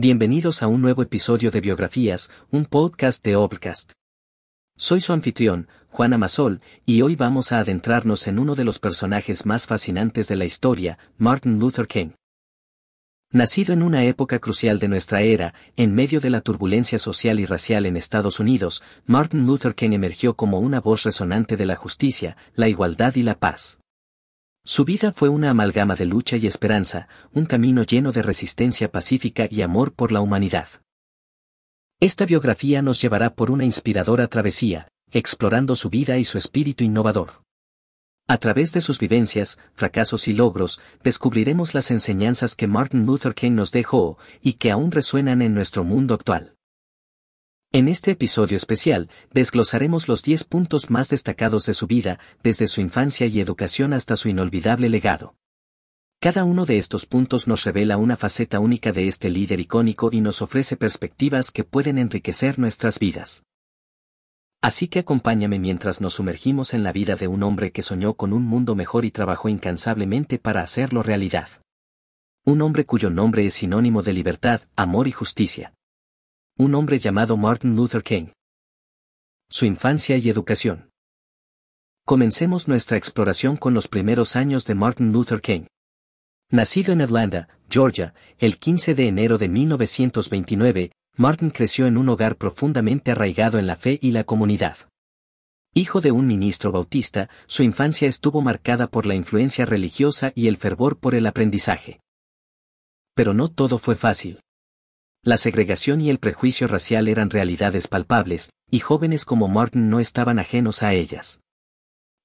Bienvenidos a un nuevo episodio de Biografías, un podcast de Obcast. Soy su anfitrión, Juan Amasol, y hoy vamos a adentrarnos en uno de los personajes más fascinantes de la historia, Martin Luther King. Nacido en una época crucial de nuestra era, en medio de la turbulencia social y racial en Estados Unidos, Martin Luther King emergió como una voz resonante de la justicia, la igualdad y la paz. Su vida fue una amalgama de lucha y esperanza, un camino lleno de resistencia pacífica y amor por la humanidad. Esta biografía nos llevará por una inspiradora travesía, explorando su vida y su espíritu innovador. A través de sus vivencias, fracasos y logros, descubriremos las enseñanzas que Martin Luther King nos dejó y que aún resuenan en nuestro mundo actual. En este episodio especial, desglosaremos los 10 puntos más destacados de su vida, desde su infancia y educación hasta su inolvidable legado. Cada uno de estos puntos nos revela una faceta única de este líder icónico y nos ofrece perspectivas que pueden enriquecer nuestras vidas. Así que acompáñame mientras nos sumergimos en la vida de un hombre que soñó con un mundo mejor y trabajó incansablemente para hacerlo realidad. Un hombre cuyo nombre es sinónimo de libertad, amor y justicia un hombre llamado Martin Luther King. Su infancia y educación. Comencemos nuestra exploración con los primeros años de Martin Luther King. Nacido en Atlanta, Georgia, el 15 de enero de 1929, Martin creció en un hogar profundamente arraigado en la fe y la comunidad. Hijo de un ministro bautista, su infancia estuvo marcada por la influencia religiosa y el fervor por el aprendizaje. Pero no todo fue fácil. La segregación y el prejuicio racial eran realidades palpables, y jóvenes como Martin no estaban ajenos a ellas.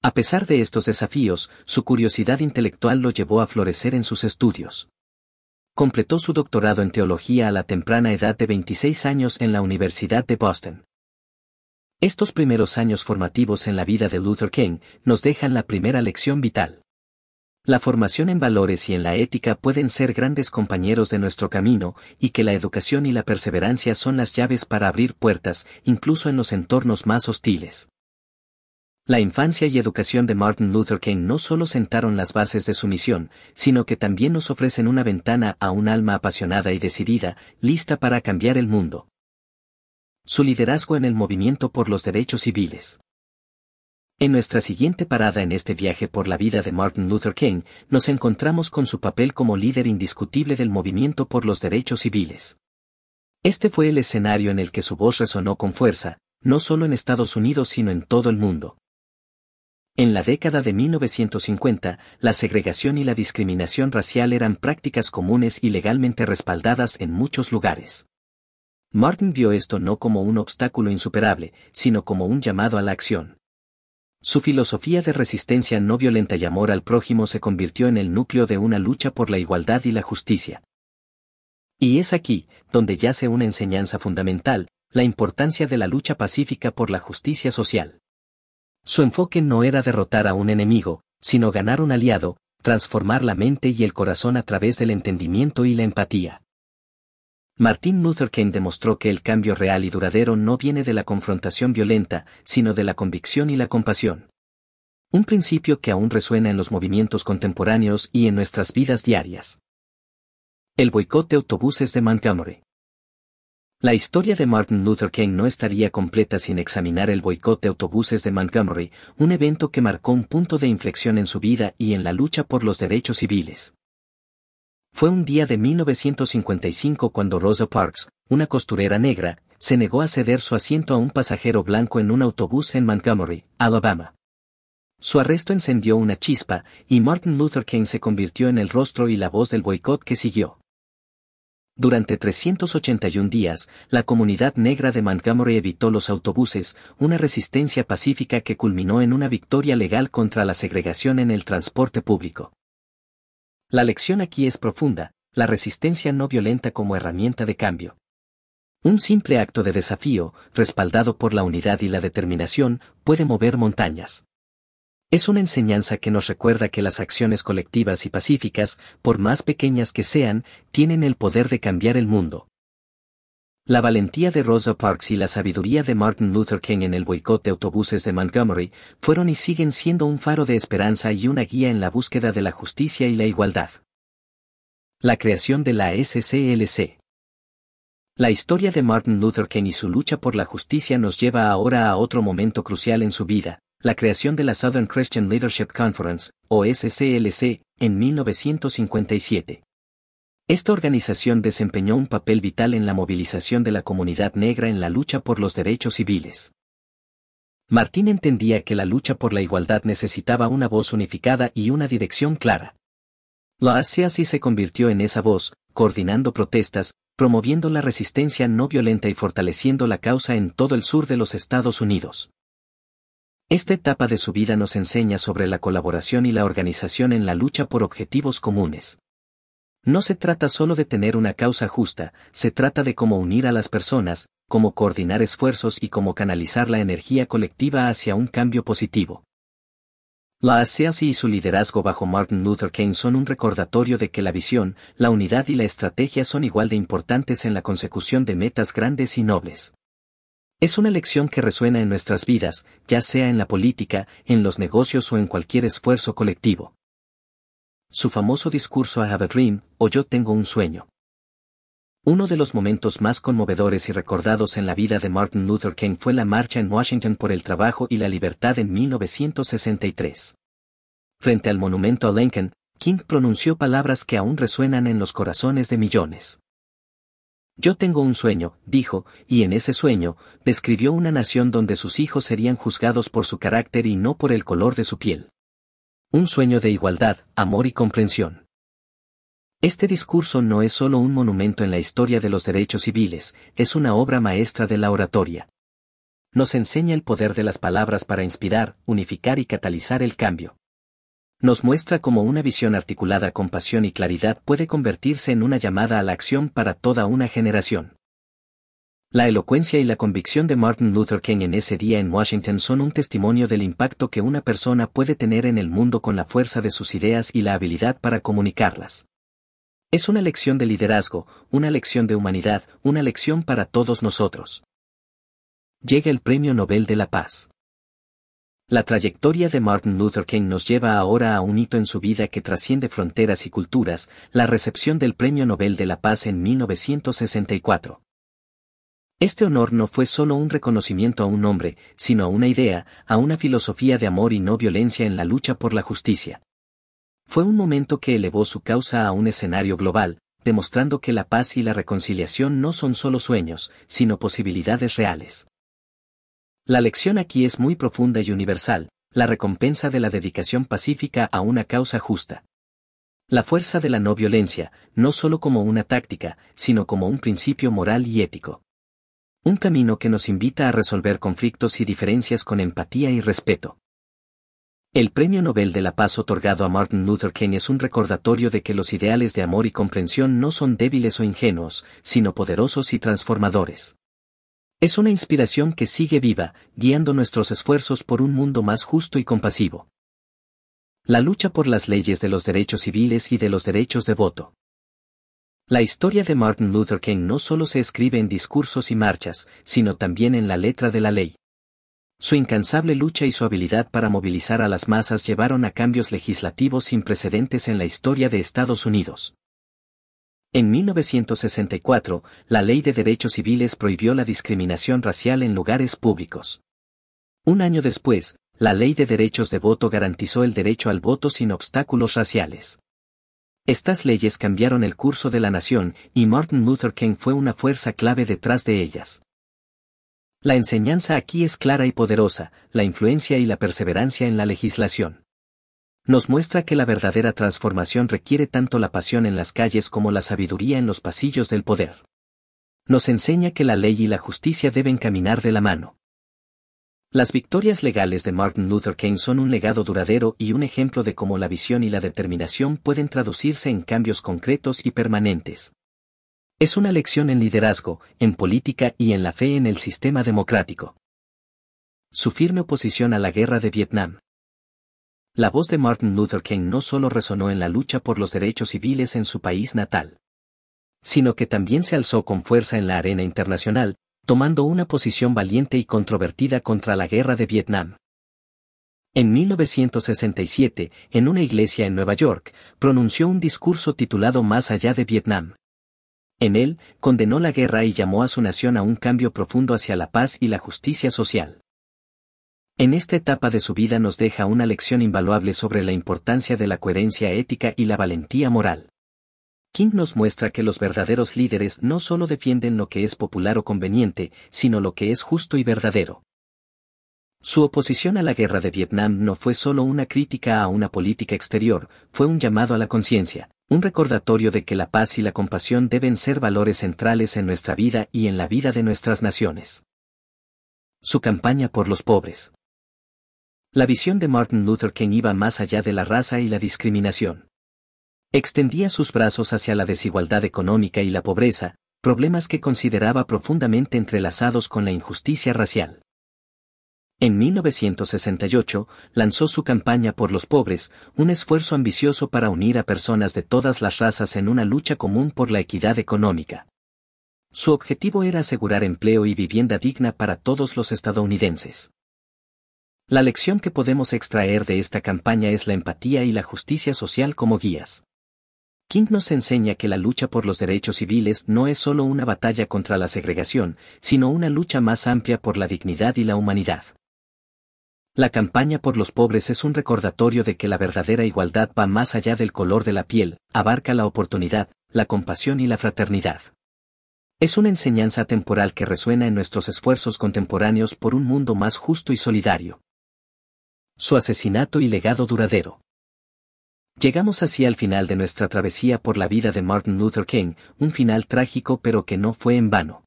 A pesar de estos desafíos, su curiosidad intelectual lo llevó a florecer en sus estudios. Completó su doctorado en teología a la temprana edad de 26 años en la Universidad de Boston. Estos primeros años formativos en la vida de Luther King nos dejan la primera lección vital. La formación en valores y en la ética pueden ser grandes compañeros de nuestro camino, y que la educación y la perseverancia son las llaves para abrir puertas, incluso en los entornos más hostiles. La infancia y educación de Martin Luther King no solo sentaron las bases de su misión, sino que también nos ofrecen una ventana a un alma apasionada y decidida, lista para cambiar el mundo. Su liderazgo en el movimiento por los derechos civiles. En nuestra siguiente parada en este viaje por la vida de Martin Luther King, nos encontramos con su papel como líder indiscutible del movimiento por los derechos civiles. Este fue el escenario en el que su voz resonó con fuerza, no solo en Estados Unidos sino en todo el mundo. En la década de 1950, la segregación y la discriminación racial eran prácticas comunes y legalmente respaldadas en muchos lugares. Martin vio esto no como un obstáculo insuperable, sino como un llamado a la acción. Su filosofía de resistencia no violenta y amor al prójimo se convirtió en el núcleo de una lucha por la igualdad y la justicia. Y es aquí, donde yace una enseñanza fundamental, la importancia de la lucha pacífica por la justicia social. Su enfoque no era derrotar a un enemigo, sino ganar un aliado, transformar la mente y el corazón a través del entendimiento y la empatía. Martin Luther King demostró que el cambio real y duradero no viene de la confrontación violenta, sino de la convicción y la compasión. Un principio que aún resuena en los movimientos contemporáneos y en nuestras vidas diarias. El boicot de autobuses de Montgomery. La historia de Martin Luther King no estaría completa sin examinar el boicot de autobuses de Montgomery, un evento que marcó un punto de inflexión en su vida y en la lucha por los derechos civiles. Fue un día de 1955 cuando Rosa Parks, una costurera negra, se negó a ceder su asiento a un pasajero blanco en un autobús en Montgomery, Alabama. Su arresto encendió una chispa, y Martin Luther King se convirtió en el rostro y la voz del boicot que siguió. Durante 381 días, la comunidad negra de Montgomery evitó los autobuses, una resistencia pacífica que culminó en una victoria legal contra la segregación en el transporte público. La lección aquí es profunda, la resistencia no violenta como herramienta de cambio. Un simple acto de desafío, respaldado por la unidad y la determinación, puede mover montañas. Es una enseñanza que nos recuerda que las acciones colectivas y pacíficas, por más pequeñas que sean, tienen el poder de cambiar el mundo. La valentía de Rosa Parks y la sabiduría de Martin Luther King en el boicot de autobuses de Montgomery fueron y siguen siendo un faro de esperanza y una guía en la búsqueda de la justicia y la igualdad. La creación de la SCLC. La historia de Martin Luther King y su lucha por la justicia nos lleva ahora a otro momento crucial en su vida, la creación de la Southern Christian Leadership Conference, o SCLC, en 1957. Esta organización desempeñó un papel vital en la movilización de la comunidad negra en la lucha por los derechos civiles. Martín entendía que la lucha por la igualdad necesitaba una voz unificada y una dirección clara. La así se convirtió en esa voz, coordinando protestas, promoviendo la resistencia no violenta y fortaleciendo la causa en todo el sur de los Estados Unidos. Esta etapa de su vida nos enseña sobre la colaboración y la organización en la lucha por objetivos comunes. No se trata solo de tener una causa justa, se trata de cómo unir a las personas, cómo coordinar esfuerzos y cómo canalizar la energía colectiva hacia un cambio positivo. La ASEAS y su liderazgo bajo Martin Luther King son un recordatorio de que la visión, la unidad y la estrategia son igual de importantes en la consecución de metas grandes y nobles. Es una lección que resuena en nuestras vidas, ya sea en la política, en los negocios o en cualquier esfuerzo colectivo su famoso discurso I Have a Dream, o Yo tengo un sueño. Uno de los momentos más conmovedores y recordados en la vida de Martin Luther King fue la marcha en Washington por el trabajo y la libertad en 1963. Frente al monumento a Lincoln, King pronunció palabras que aún resuenan en los corazones de millones. Yo tengo un sueño, dijo, y en ese sueño, describió una nación donde sus hijos serían juzgados por su carácter y no por el color de su piel. Un sueño de igualdad, amor y comprensión. Este discurso no es solo un monumento en la historia de los derechos civiles, es una obra maestra de la oratoria. Nos enseña el poder de las palabras para inspirar, unificar y catalizar el cambio. Nos muestra cómo una visión articulada con pasión y claridad puede convertirse en una llamada a la acción para toda una generación. La elocuencia y la convicción de Martin Luther King en ese día en Washington son un testimonio del impacto que una persona puede tener en el mundo con la fuerza de sus ideas y la habilidad para comunicarlas. Es una lección de liderazgo, una lección de humanidad, una lección para todos nosotros. Llega el Premio Nobel de la Paz. La trayectoria de Martin Luther King nos lleva ahora a un hito en su vida que trasciende fronteras y culturas, la recepción del Premio Nobel de la Paz en 1964. Este honor no fue solo un reconocimiento a un hombre, sino a una idea, a una filosofía de amor y no violencia en la lucha por la justicia. Fue un momento que elevó su causa a un escenario global, demostrando que la paz y la reconciliación no son solo sueños, sino posibilidades reales. La lección aquí es muy profunda y universal, la recompensa de la dedicación pacífica a una causa justa. La fuerza de la no violencia, no solo como una táctica, sino como un principio moral y ético. Un camino que nos invita a resolver conflictos y diferencias con empatía y respeto. El Premio Nobel de la Paz otorgado a Martin Luther King es un recordatorio de que los ideales de amor y comprensión no son débiles o ingenuos, sino poderosos y transformadores. Es una inspiración que sigue viva, guiando nuestros esfuerzos por un mundo más justo y compasivo. La lucha por las leyes de los derechos civiles y de los derechos de voto. La historia de Martin Luther King no solo se escribe en discursos y marchas, sino también en la letra de la ley. Su incansable lucha y su habilidad para movilizar a las masas llevaron a cambios legislativos sin precedentes en la historia de Estados Unidos. En 1964, la Ley de Derechos Civiles prohibió la discriminación racial en lugares públicos. Un año después, la Ley de Derechos de Voto garantizó el derecho al voto sin obstáculos raciales. Estas leyes cambiaron el curso de la nación, y Martin Luther King fue una fuerza clave detrás de ellas. La enseñanza aquí es clara y poderosa, la influencia y la perseverancia en la legislación. Nos muestra que la verdadera transformación requiere tanto la pasión en las calles como la sabiduría en los pasillos del poder. Nos enseña que la ley y la justicia deben caminar de la mano. Las victorias legales de Martin Luther King son un legado duradero y un ejemplo de cómo la visión y la determinación pueden traducirse en cambios concretos y permanentes. Es una lección en liderazgo, en política y en la fe en el sistema democrático. Su firme oposición a la guerra de Vietnam. La voz de Martin Luther King no solo resonó en la lucha por los derechos civiles en su país natal, sino que también se alzó con fuerza en la arena internacional, tomando una posición valiente y controvertida contra la guerra de Vietnam. En 1967, en una iglesia en Nueva York, pronunció un discurso titulado Más allá de Vietnam. En él, condenó la guerra y llamó a su nación a un cambio profundo hacia la paz y la justicia social. En esta etapa de su vida nos deja una lección invaluable sobre la importancia de la coherencia ética y la valentía moral. King nos muestra que los verdaderos líderes no solo defienden lo que es popular o conveniente, sino lo que es justo y verdadero. Su oposición a la guerra de Vietnam no fue solo una crítica a una política exterior, fue un llamado a la conciencia, un recordatorio de que la paz y la compasión deben ser valores centrales en nuestra vida y en la vida de nuestras naciones. Su campaña por los pobres. La visión de Martin Luther King iba más allá de la raza y la discriminación. Extendía sus brazos hacia la desigualdad económica y la pobreza, problemas que consideraba profundamente entrelazados con la injusticia racial. En 1968, lanzó su campaña por los pobres, un esfuerzo ambicioso para unir a personas de todas las razas en una lucha común por la equidad económica. Su objetivo era asegurar empleo y vivienda digna para todos los estadounidenses. La lección que podemos extraer de esta campaña es la empatía y la justicia social como guías. King nos enseña que la lucha por los derechos civiles no es solo una batalla contra la segregación, sino una lucha más amplia por la dignidad y la humanidad. La campaña por los pobres es un recordatorio de que la verdadera igualdad va más allá del color de la piel, abarca la oportunidad, la compasión y la fraternidad. Es una enseñanza temporal que resuena en nuestros esfuerzos contemporáneos por un mundo más justo y solidario. Su asesinato y legado duradero. Llegamos así al final de nuestra travesía por la vida de Martin Luther King, un final trágico pero que no fue en vano.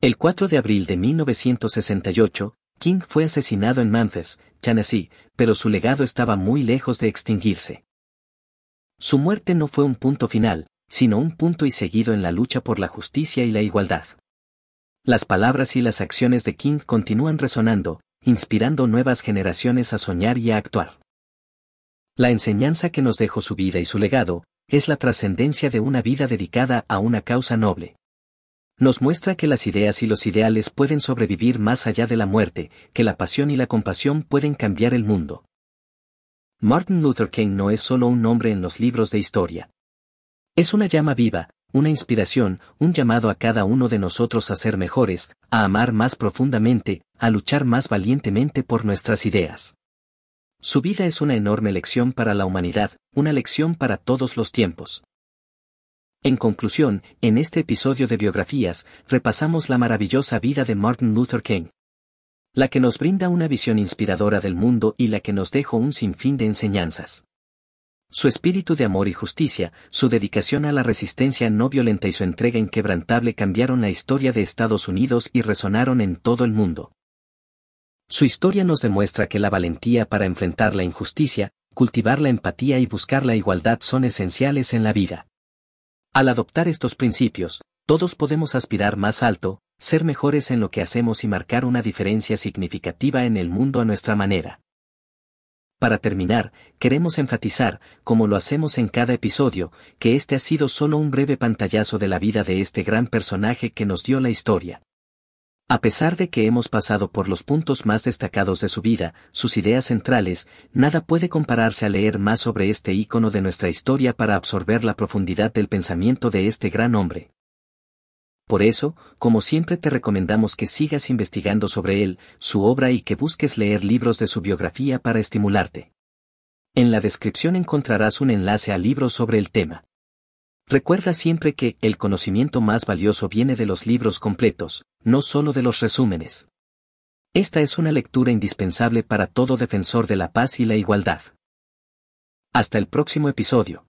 El 4 de abril de 1968, King fue asesinado en Memphis, Tennessee, pero su legado estaba muy lejos de extinguirse. Su muerte no fue un punto final, sino un punto y seguido en la lucha por la justicia y la igualdad. Las palabras y las acciones de King continúan resonando, inspirando nuevas generaciones a soñar y a actuar. La enseñanza que nos dejó su vida y su legado, es la trascendencia de una vida dedicada a una causa noble nos muestra que las ideas y los ideales pueden sobrevivir más allá de la muerte, que la pasión y la compasión pueden cambiar el mundo. Martin Luther King no es solo un nombre en los libros de historia. Es una llama viva, una inspiración, un llamado a cada uno de nosotros a ser mejores, a amar más profundamente, a luchar más valientemente por nuestras ideas. Su vida es una enorme lección para la humanidad, una lección para todos los tiempos. En conclusión, en este episodio de biografías, repasamos la maravillosa vida de Martin Luther King. La que nos brinda una visión inspiradora del mundo y la que nos dejó un sinfín de enseñanzas. Su espíritu de amor y justicia, su dedicación a la resistencia no violenta y su entrega inquebrantable cambiaron la historia de Estados Unidos y resonaron en todo el mundo. Su historia nos demuestra que la valentía para enfrentar la injusticia, cultivar la empatía y buscar la igualdad son esenciales en la vida. Al adoptar estos principios, todos podemos aspirar más alto, ser mejores en lo que hacemos y marcar una diferencia significativa en el mundo a nuestra manera. Para terminar, queremos enfatizar, como lo hacemos en cada episodio, que este ha sido solo un breve pantallazo de la vida de este gran personaje que nos dio la historia. A pesar de que hemos pasado por los puntos más destacados de su vida, sus ideas centrales, nada puede compararse a leer más sobre este ícono de nuestra historia para absorber la profundidad del pensamiento de este gran hombre. Por eso, como siempre te recomendamos que sigas investigando sobre él, su obra y que busques leer libros de su biografía para estimularte. En la descripción encontrarás un enlace a libros sobre el tema. Recuerda siempre que el conocimiento más valioso viene de los libros completos, no solo de los resúmenes. Esta es una lectura indispensable para todo defensor de la paz y la igualdad. Hasta el próximo episodio.